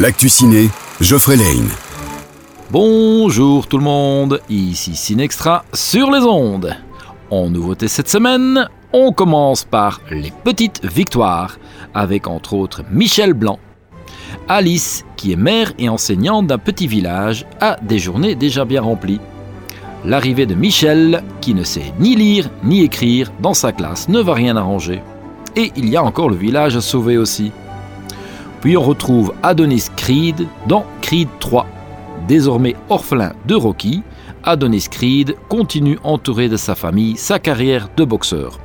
L'actu ciné, Geoffrey Lane. Bonjour tout le monde, ici Cinextra sur les ondes. En nouveauté cette semaine, on commence par les petites victoires, avec entre autres Michel Blanc. Alice, qui est mère et enseignante d'un petit village, a des journées déjà bien remplies. L'arrivée de Michel, qui ne sait ni lire ni écrire dans sa classe, ne va rien arranger. Et il y a encore le village à sauver aussi. Puis on retrouve Adonis Creed dans Creed 3. Désormais orphelin de Rocky, Adonis Creed continue entouré de sa famille sa carrière de boxeur.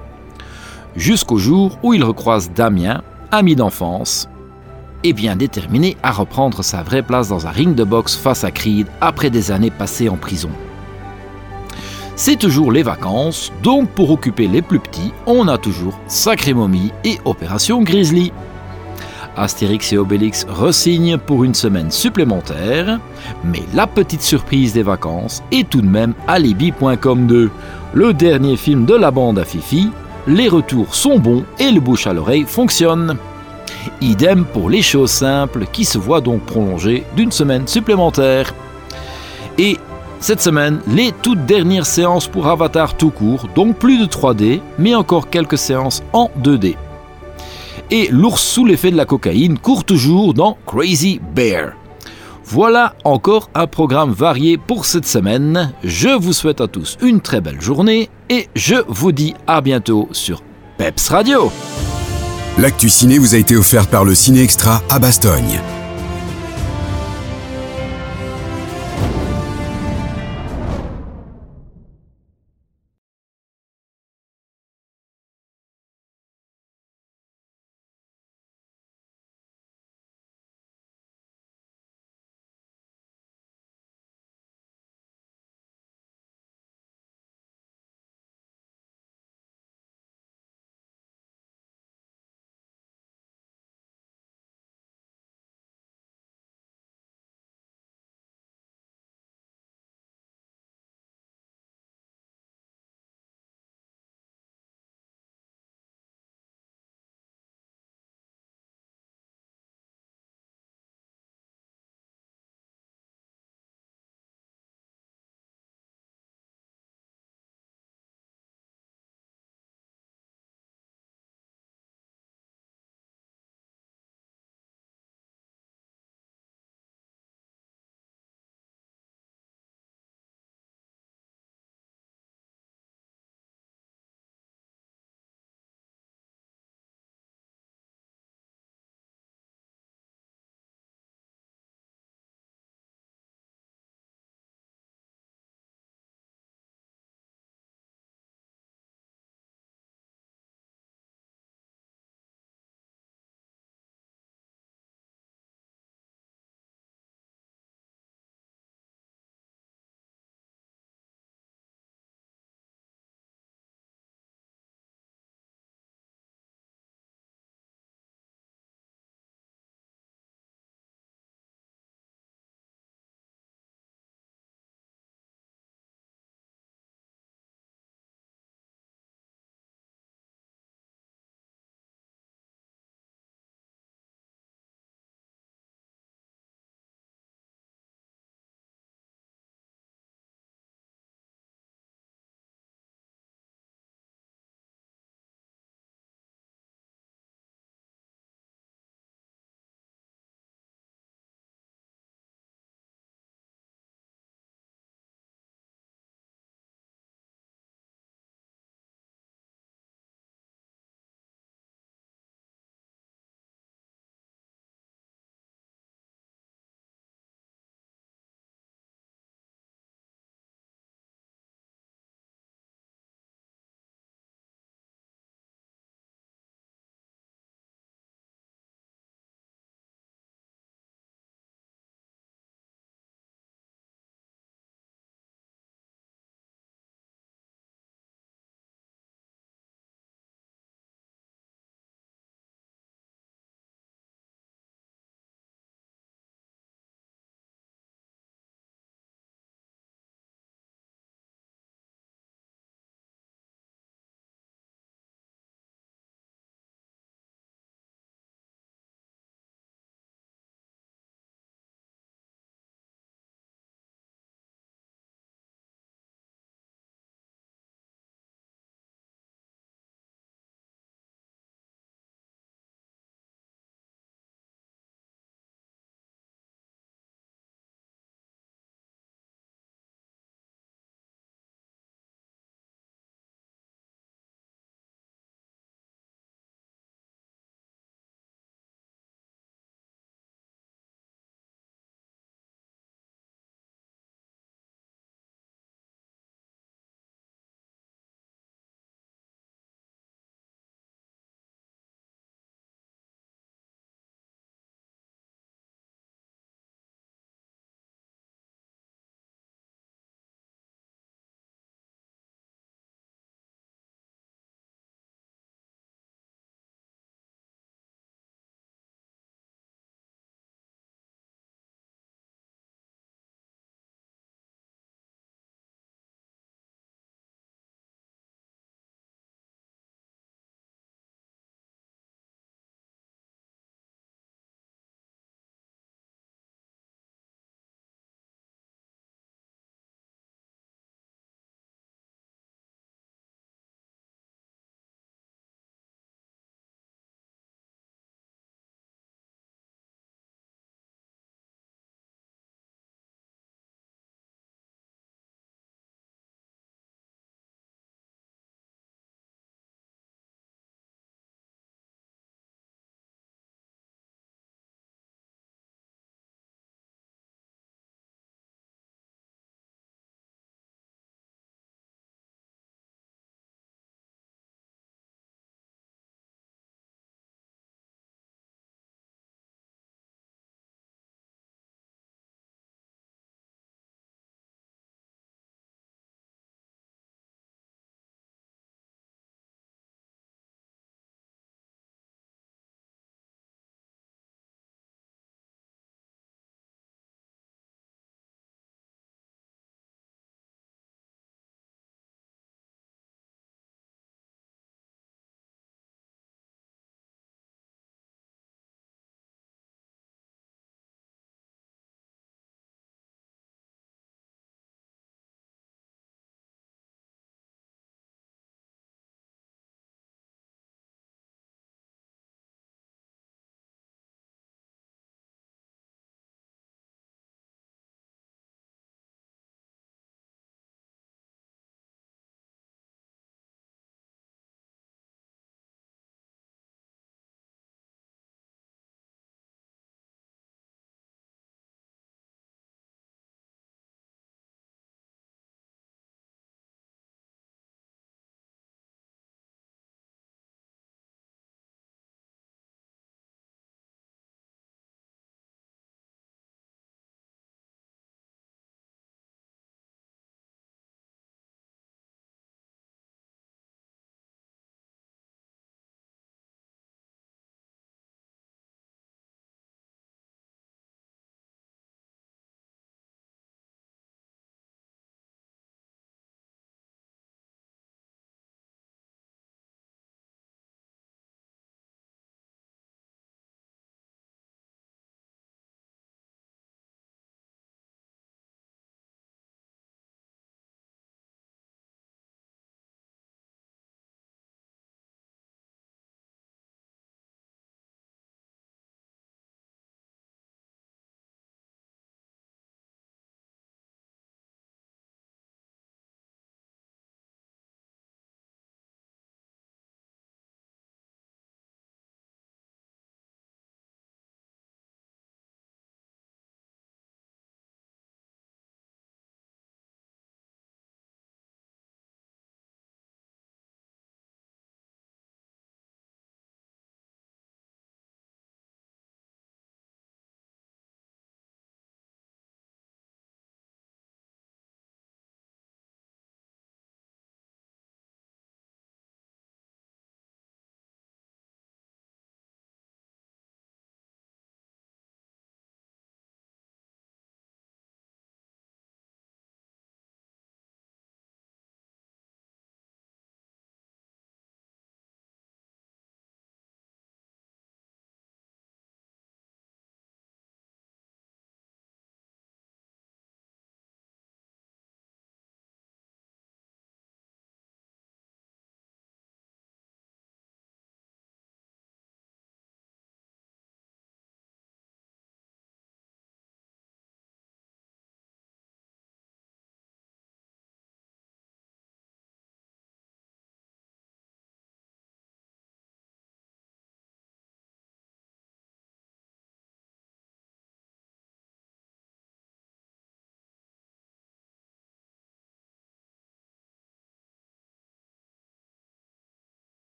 Jusqu'au jour où il recroise Damien, ami d'enfance, et bien déterminé à reprendre sa vraie place dans un ring de boxe face à Creed après des années passées en prison. C'est toujours les vacances, donc pour occuper les plus petits, on a toujours Sacré Momie et Opération Grizzly. Astérix et Obélix resignent pour une semaine supplémentaire, mais la petite surprise des vacances est tout de même Alibi.com 2, le dernier film de la bande à Fifi. Les retours sont bons et le bouche à l'oreille fonctionne. Idem pour les choses simples qui se voient donc prolongées d'une semaine supplémentaire. Et cette semaine, les toutes dernières séances pour Avatar tout court, donc plus de 3D, mais encore quelques séances en 2D. Et l'ours sous l'effet de la cocaïne court toujours dans Crazy Bear. Voilà encore un programme varié pour cette semaine. Je vous souhaite à tous une très belle journée et je vous dis à bientôt sur Peps Radio. L'actu ciné vous a été offert par le Ciné Extra à Bastogne.